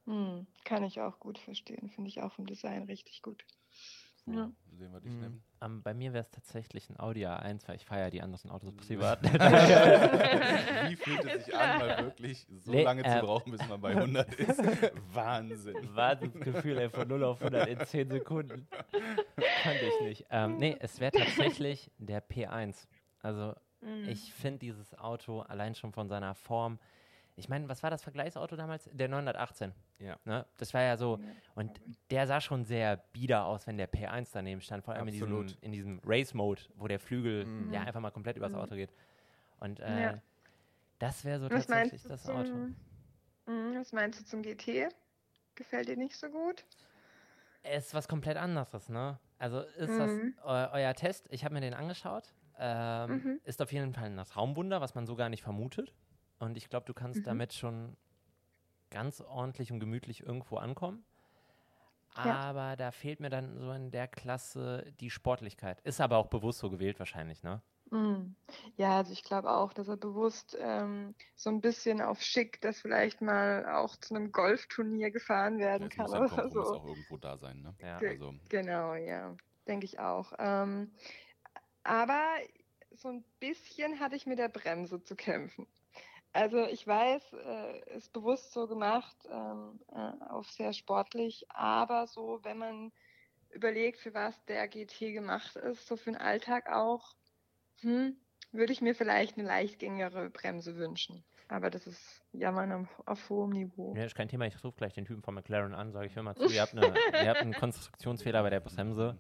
Hm, kann ich auch gut verstehen. Finde ich auch vom Design richtig gut. So, Ja. Sehen wir dich, Mhm. Nevin? Ähm, bei mir wäre es tatsächlich ein Audi A1, weil ich feiere die anderen Autos Mhm. privat. Wie fühlt es sich an, mal wirklich so Nee, lange zu ähm, brauchen, bis man bei 100 ist? Wahnsinn. Wahnsinnsgefühl, ey, von 0 auf 100 in 10 Sekunden. Kannte ich nicht. Ähm, nee, es wäre tatsächlich der P1. Also Hm. ich finde dieses Auto allein schon von seiner Form. Ich meine, was war das Vergleichsauto damals? Der 918. Ja. Ne? Das war ja so. Und der sah schon sehr bieder aus, wenn der P1 daneben stand. Vor allem in diesem, in diesem Race-Mode, wo der Flügel Mhm. ja einfach mal komplett übers Mhm. Auto geht. Und äh, Ja. das wäre so Was tatsächlich das Auto. zum, Hm, was meinst du zum GT? Gefällt dir nicht so gut? Es ist was komplett anderes, ne? Also ist das Mhm. eu euer Test? Ich habe mir den angeschaut. Ähm, Mhm. Ist auf jeden Fall ein Raumwunder, was man so gar nicht vermutet. Und ich glaube, du kannst Mhm. damit schon ganz ordentlich und gemütlich irgendwo ankommen. Ja. Aber da fehlt mir dann so in der Klasse die Sportlichkeit. Ist aber auch bewusst so gewählt wahrscheinlich, ne? Mm. Ja, also ich glaube auch, dass er bewusst ähm, so ein bisschen auf schick, dass vielleicht mal auch zu einem Golfturnier gefahren werden Jetzt kann muss oder so. auch irgendwo da sein, ne? Ja. Ge- Also, Genau, ja, denke ich auch. Ähm, aber so ein bisschen hatte ich mit der Bremse zu kämpfen. Also ich weiß, äh, ist bewusst so gemacht, ähm, äh, auf sehr sportlich, aber so, wenn man überlegt, für was der GT gemacht ist, so für den Alltag auch, hm, würde ich mir vielleicht eine leicht gängigere Bremse wünschen. Aber das ist Jammern auf, auf hohem Niveau. Ja, ist kein Thema. Ich rufe gleich den Typen von McLaren an, sage ich, hör mal zu, ihr habt, eine, ihr habt einen Konstruktionsfehler bei der Bremse.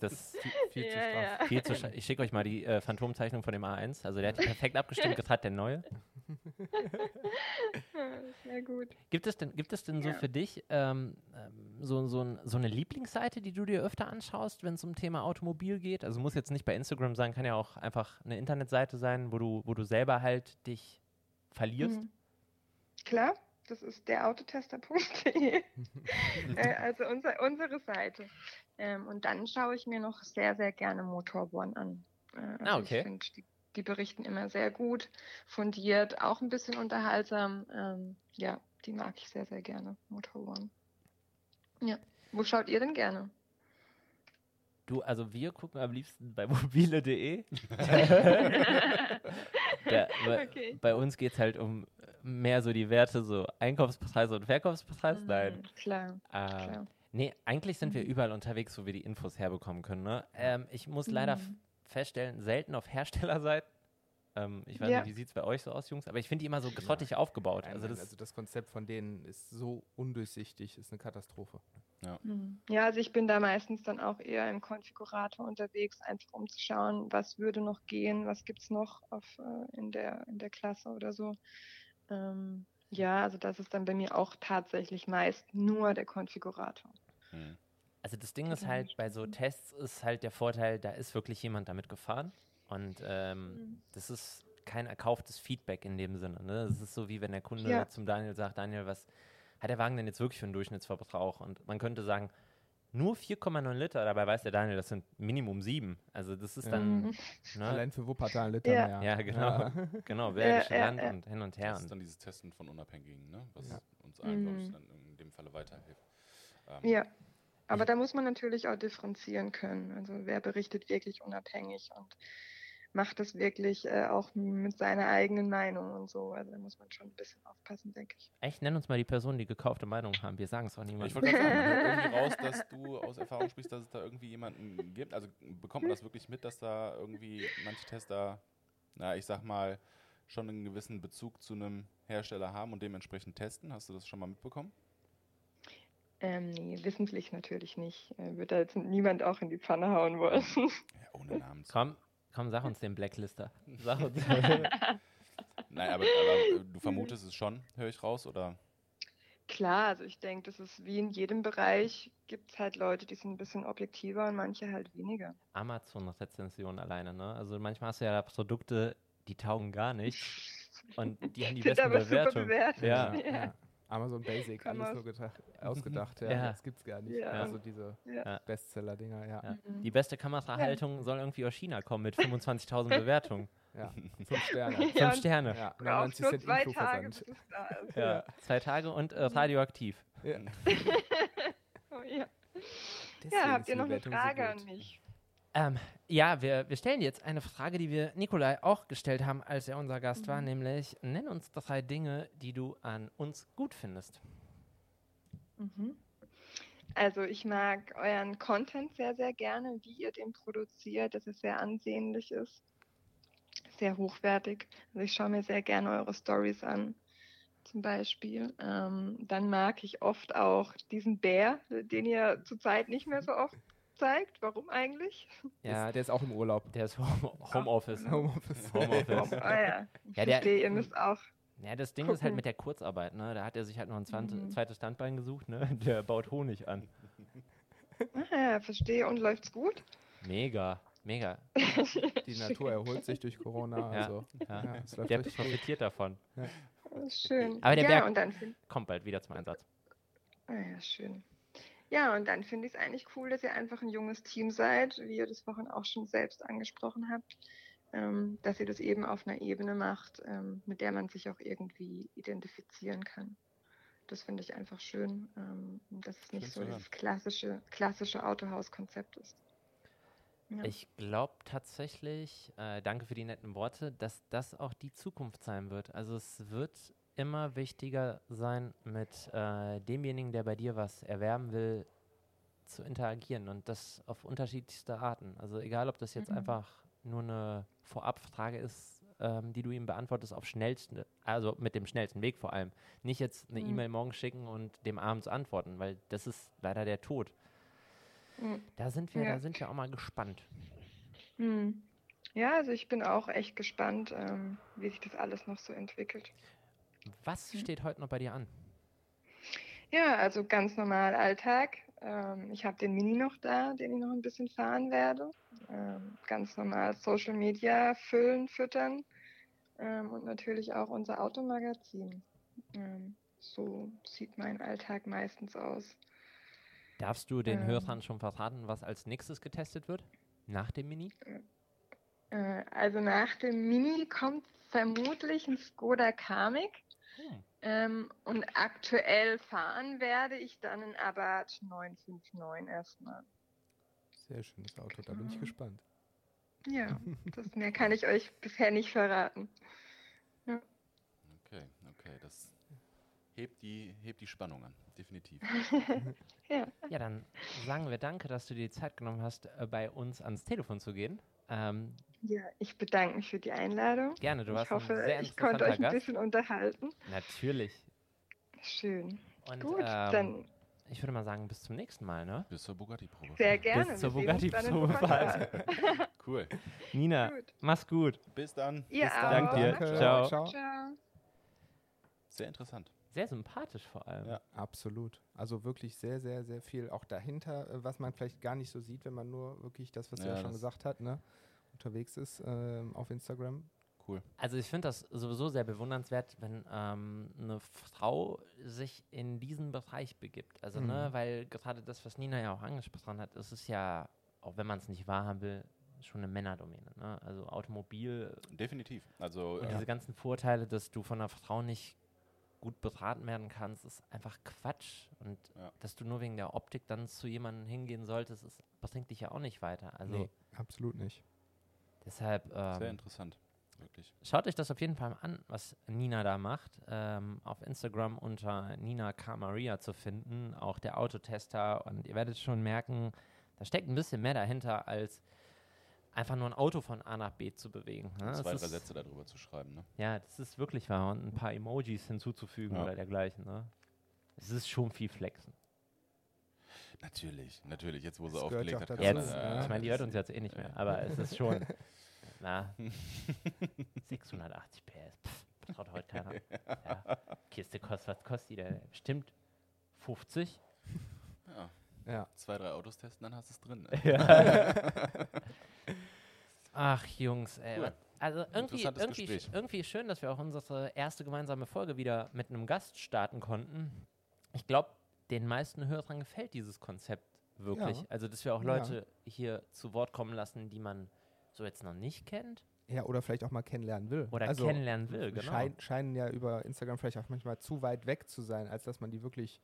Das ist Viel zu Ja, straff. ja. viel zu Ich schicke euch mal die äh, Phantomzeichnung von dem A1. Also der hat die perfekt abgestimmt, das hat der neue. Sehr gut. Gibt es denn, gibt es denn so Ja. für dich ähm, ähm, so, so, so eine Lieblingsseite, die du dir öfter anschaust, wenn es um Thema Automobil geht? Also muss jetzt nicht bei Instagram sein, kann ja auch einfach eine Internetseite sein, wo du, wo du selber halt dich verlierst. Mhm. Klar, das ist derauotester.de. äh, also unser, unsere Seite. Ähm, und dann schaue ich mir noch sehr, sehr gerne Motor One an. Äh, also Ah, okay. Ich finde, die, die berichten immer sehr gut, fundiert, auch ein bisschen unterhaltsam. Ähm, ja, die mag ich sehr, sehr gerne, Motor One. Ja. Wo schaut ihr denn gerne? Du, also wir gucken am liebsten bei mobile.de. Okay. bei uns geht es halt um mehr so die Werte, so Einkaufspreise und Verkaufspreise. Nein. Mhm, Klar, Äh, klar. nee, eigentlich sind wir Mhm. überall unterwegs, wo wir die Infos herbekommen können. Ne? Ähm, ich muss leider Mhm. Feststellen, selten auf Herstellerseiten. Ähm, ich weiß Ja. nicht, wie sieht es bei euch so aus, Jungs? Aber ich finde die immer so grottig aufgebaut. Nein, Also das, also das Konzept von denen ist so undurchsichtig, ist eine Katastrophe. Hm. Ja, also ich bin da meistens dann auch eher im Konfigurator unterwegs, einfach um zu schauen, was würde noch gehen, was gibt's noch auf, äh, in, der, in der Klasse oder so. Ähm, ja, also das ist dann bei mir auch tatsächlich meist nur der Konfigurator. hm. Also das Ding ist halt, bei so. Tests ist halt der Vorteil, da ist wirklich jemand damit gefahren. Und ähm, Mhm. das ist kein erkauftes Feedback in dem Sinne. Ne? Das ist so wie wenn der Kunde Ja. zum Daniel sagt, Daniel, was hat der Wagen denn jetzt wirklich für einen Durchschnittsverbrauch? Und man könnte sagen, nur 4,9 Liter, dabei weiß der Daniel, das sind Minimum 7. Also das ist dann, Mhm. ne? Allein für Wuppertal ein Liter Ja. mehr. Ja, genau. Ja. genau, Bergische ja, Land ja. und hin und her. Das ist Und dann dieses Testen von Unabhängigen, ne? was Ja. uns allen, glaube ich, Mhm. dann in dem Falle weiterhilft. Ähm, Ja, aber da muss man natürlich auch differenzieren können. Also wer berichtet wirklich unabhängig und macht das wirklich äh, auch mit seiner eigenen Meinung und so. Also da muss man schon ein bisschen aufpassen, denke ich. Echt, nenn uns mal die Personen, die gekaufte Meinung haben. Wir sagen es auch Ich niemandem. wollte gerade sagen, man hört irgendwie raus, dass du aus Erfahrung sprichst, dass es da irgendwie jemanden gibt. Also bekommt man das wirklich mit, dass da irgendwie manche Tester, na, ich sag mal, schon einen gewissen Bezug zu einem Hersteller haben und dementsprechend testen? Hast du das schon mal mitbekommen? Ähm, nee, wissentlich natürlich nicht. Äh, wird da jetzt niemand auch in die Pfanne hauen wollen. Ja, ohne Namen zu. Komm, komm, sag uns den Blacklister. Sag uns. Nein, aber, aber äh, du vermutest es schon, höre ich raus, oder? Klar, also ich denke, das ist wie in jedem Bereich, gibt es halt Leute, die sind ein bisschen objektiver und manche halt weniger. Amazon-Rezension alleine, ne? Also manchmal hast du ja da Produkte, die taugen gar nicht und die haben die Sind besten aber super Bewertungen. bewertet. Ja. Ja. Amazon Basic, Kann alles nur gedacht, ausgedacht. Ja, Ja. Das gibt's gar nicht. Ja. Also diese Ja. Bestseller-Dinger, ja. Ja. Mhm. Die beste Kamerahaltung soll irgendwie aus China kommen mit 25.000 Bewertungen. ja. Fünf Sterne. Ja. Fünf Sterne. Ja, Braucht 99 nur Cent zwei Tage, ist. Ja. Zwei Tage und äh, radioaktiv. Ja. Oh, ja. Habt ihr noch eine so Frage gut. an mich? Ähm, ja, wir, wir stellen jetzt eine Frage, die wir Nikolai auch gestellt haben, als er unser Gast war, Mhm. nämlich nenn uns drei Dinge, die du an uns gut findest. Mhm. Also ich mag euren Content sehr, sehr gerne, wie ihr den produziert, dass es sehr ansehnlich ist, sehr hochwertig. Also ich schaue mir sehr gerne eure Stories an, zum Beispiel. Ähm, dann mag ich oft auch diesen Bär, den ihr zurzeit nicht mehr so oft zeigt. Warum eigentlich? Ja, Der ist auch im Urlaub. der ist Home Homeoffice. Homeoffice. Homeoffice. Oh, ja, ich Ja, der- verstehe, ihr müsst auch. Ja, das Ding ist halt Gucken. mit der Kurzarbeit, ne? Da hat er sich halt noch ein Mhm. zweites Standbein gesucht, ne? Der baut Honig an. Ah, ja, verstehe. Und läuft's gut? Mega, mega. Die Natur erholt sich durch Corona. Ja. Also, Ja. ja, Der profitiert davon. Schön. Aber der ja, Berg- und dann find, Kommt bald wieder zum Einsatz. ah, ja, schön. Ja, und dann finde ich es eigentlich cool, dass ihr einfach ein junges Team seid, wie ihr das vorhin auch schon selbst angesprochen habt, ähm, dass ihr das eben auf einer Ebene macht, ähm, mit der man sich auch irgendwie identifizieren kann. Das finde ich einfach schön, ähm, dass es nicht so dieses klassische, klassische Autohaus-Konzept ist. Ja. Ich glaube tatsächlich, äh, danke für die netten Worte, dass das auch die Zukunft sein wird. Also es wird immer wichtiger sein, mit äh, demjenigen, der bei dir was erwerben will, zu interagieren und das auf unterschiedlichste Arten. Also egal, ob das jetzt Mhm. einfach nur eine Vorabfrage ist, ähm, die du ihm beantwortest auf schnellsten, also mit dem schnellsten Weg vor allem. Nicht jetzt eine Mhm. E-Mail morgen schicken und dem abends antworten, weil das ist leider der Tod. Mhm. Da sind wir, Ja. da sind wir auch mal gespannt. Hm. Ja, also ich bin auch echt gespannt, ähm, wie sich das alles noch so entwickelt. Was Mhm. steht heute noch bei dir an? Ja, also ganz normal Alltag. Ähm, ich habe den Mini noch da, den ich noch ein bisschen fahren werde. Ähm, ganz normal Social Media füllen, füttern ähm, und natürlich auch unser Automagazin. So sieht mein Alltag meistens aus. Darfst du den Ähm. Hörern schon verraten, was als nächstes getestet wird? Nach dem Mini? Äh, also nach dem Mini kommt vermutlich ein Skoda Kamiq. Hm. Ähm, und aktuell fahren werde ich dann ein Abarth 959 erstmal. Sehr schönes Auto, da bin ich Mhm. gespannt. Ja, das mehr kann ich euch bisher nicht verraten. Okay, okay, das hebt die, hebt die Spannung an, definitiv. Ja, Ja, dann sagen wir danke, dass du dir die Zeit genommen hast, äh, bei uns ans Telefon zu gehen. Ähm, ja, ich bedanke mich für die Einladung. gerne, du ich warst hoffe, ein sehr ich konnte euch ein Gast. bisschen unterhalten. Natürlich. Schön. Und Gut, ähm, dann ich würde mal sagen, bis zum nächsten Mal, ne? Bis zur Bugatti-Probe. sehr gerne. Bis zur Bugatti-Probe. Cool. Nina, Gut. mach's gut. Bis dann. Ihr Bis dann. Dank dir. Danke. Ciao. Ciao. Ciao. Sehr interessant. Sehr sympathisch vor allem. Ja. Absolut. Also wirklich sehr, sehr, sehr viel auch dahinter, äh, was man vielleicht gar nicht so sieht, wenn man nur wirklich das, was Ja, er schon das- gesagt hat, ne, unterwegs ist ähm, auf Instagram. Cool. Also ich finde das sowieso sehr bewundernswert, wenn ähm, eine Frau sich in diesen Bereich begibt. Also, ne, Mhm. weil gerade das, was Nina ja auch angesprochen hat, es ist ja, auch wenn man es nicht wahrhaben will, schon eine Männerdomäne. Ne? Also Automobil Definitiv. Also, und äh, diese ganzen Vorteile, dass du von einer Frau nicht gut beraten werden kannst, ist einfach Quatsch. Und Ja. dass du nur wegen der Optik dann zu jemandem hingehen solltest, ist, bringt dich ja auch nicht weiter. Also nee, absolut nicht. Deshalb sehr ähm, interessant. Wirklich. schaut euch das auf jeden Fall an, was Nina da macht. Ähm, auf Instagram unter Nina K. Maria zu finden, auch der Autotester. Und ihr werdet schon merken, da steckt ein bisschen mehr dahinter, als einfach nur ein Auto von A nach B zu bewegen. Ne? Zwei, drei ist- Sätze darüber zu schreiben. Ne? Ja, das ist wirklich wahr. Und ein paar Emojis hinzuzufügen Ja. oder dergleichen. Ne? Es ist schon viel Flexen. Natürlich, natürlich. Jetzt, wo sie Das gehört aufgelegt ja hat, Jetzt, das- ja. ich meine, die hört uns jetzt eh nicht mehr, aber es ist schon, na, 680 PS. Pff, traut heute keiner. Ja. Kiste kostet, was kostet die denn? Bestimmt 50. Ja, Ja. zwei, drei Autos testen, dann hast du es drin. Ne? Ach, Jungs, ey. Cool. was- Also irgendwie, irgendwie, Gespräch. irgendwie schön, dass wir auch unsere erste gemeinsame Folge wieder mit einem Gast starten konnten. Ich glaube, den meisten Hörern gefällt dieses Konzept wirklich. Ja. Also, dass wir auch Ja. Leute hier zu Wort kommen lassen, die man so jetzt noch nicht kennt Ja, oder vielleicht auch mal kennenlernen will. oder also, kennenlernen will. Genau. Schein, scheinen ja über Instagram vielleicht auch manchmal zu weit weg zu sein, als dass man die wirklich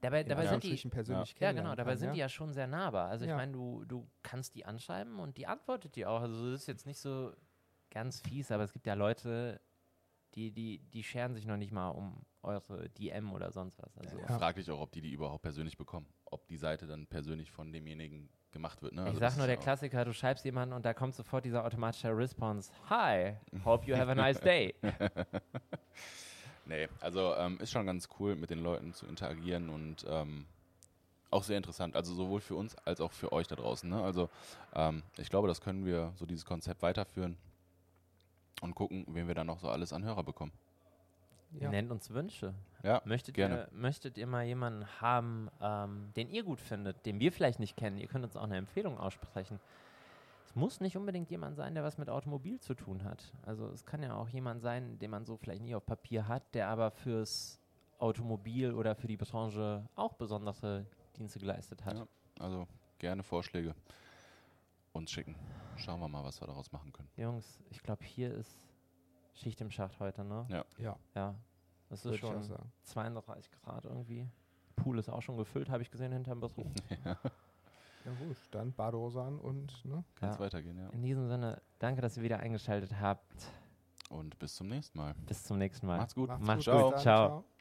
Dabei, dabei sind die, persönlich Ja, kennenlernen genau, dabei kann, sind ja? die ja schon sehr nahbar. Also ich Ja. meine, du, du kannst die anschreiben und die antwortet dir auch. Also das ist jetzt nicht so ganz fies, aber es gibt ja Leute, die, die, die scheren sich noch nicht mal um eure DM oder sonst was. Also Ja. Ja. Frag dich auch, ob die die überhaupt persönlich bekommen. Ob die Seite dann persönlich von demjenigen gemacht wird. Ne? ich Also sag das nur der Klassiker, du schreibst jemanden und da kommt sofort dieser automatische Response. Hi, hope you have a nice day. Nee, also ähm, ist schon ganz cool, mit den Leuten zu interagieren und ähm, auch sehr interessant. Also sowohl für uns als auch für euch da draußen. Ne? Also ähm, ich glaube, das können wir so dieses Konzept weiterführen und gucken, wen wir dann noch so alles an Hörer bekommen. Ja. Nennt uns Wünsche. Ja, Möchtet, gerne. Ihr, möchtet ihr mal jemanden haben, ähm, den ihr gut findet, den wir vielleicht nicht kennen? Ihr könnt uns auch eine Empfehlung aussprechen. Es muss nicht unbedingt jemand sein, der was mit Automobil zu tun hat. Also es kann ja auch jemand sein, den man so vielleicht nie auf Papier hat, der aber fürs Automobil oder für die Branche auch besondere Dienste geleistet hat. Ja. Also gerne Vorschläge uns schicken. Schauen wir mal, was wir daraus machen können. Jungs, ich glaube, hier ist Schicht im Schacht heute, ne? Ja. Ja, Ja. Es ist würde schon sagen. 32 Grad irgendwie. Pool ist auch schon gefüllt, habe ich gesehen hinterm Büro. Ja gut, dann Badehose an und ne? Kann es Ja. weitergehen, ja. In diesem Sinne, danke, dass ihr wieder eingeschaltet habt. Und bis zum nächsten Mal. Bis zum nächsten Mal. Macht's gut. Macht's Ciao. gut. Ciao.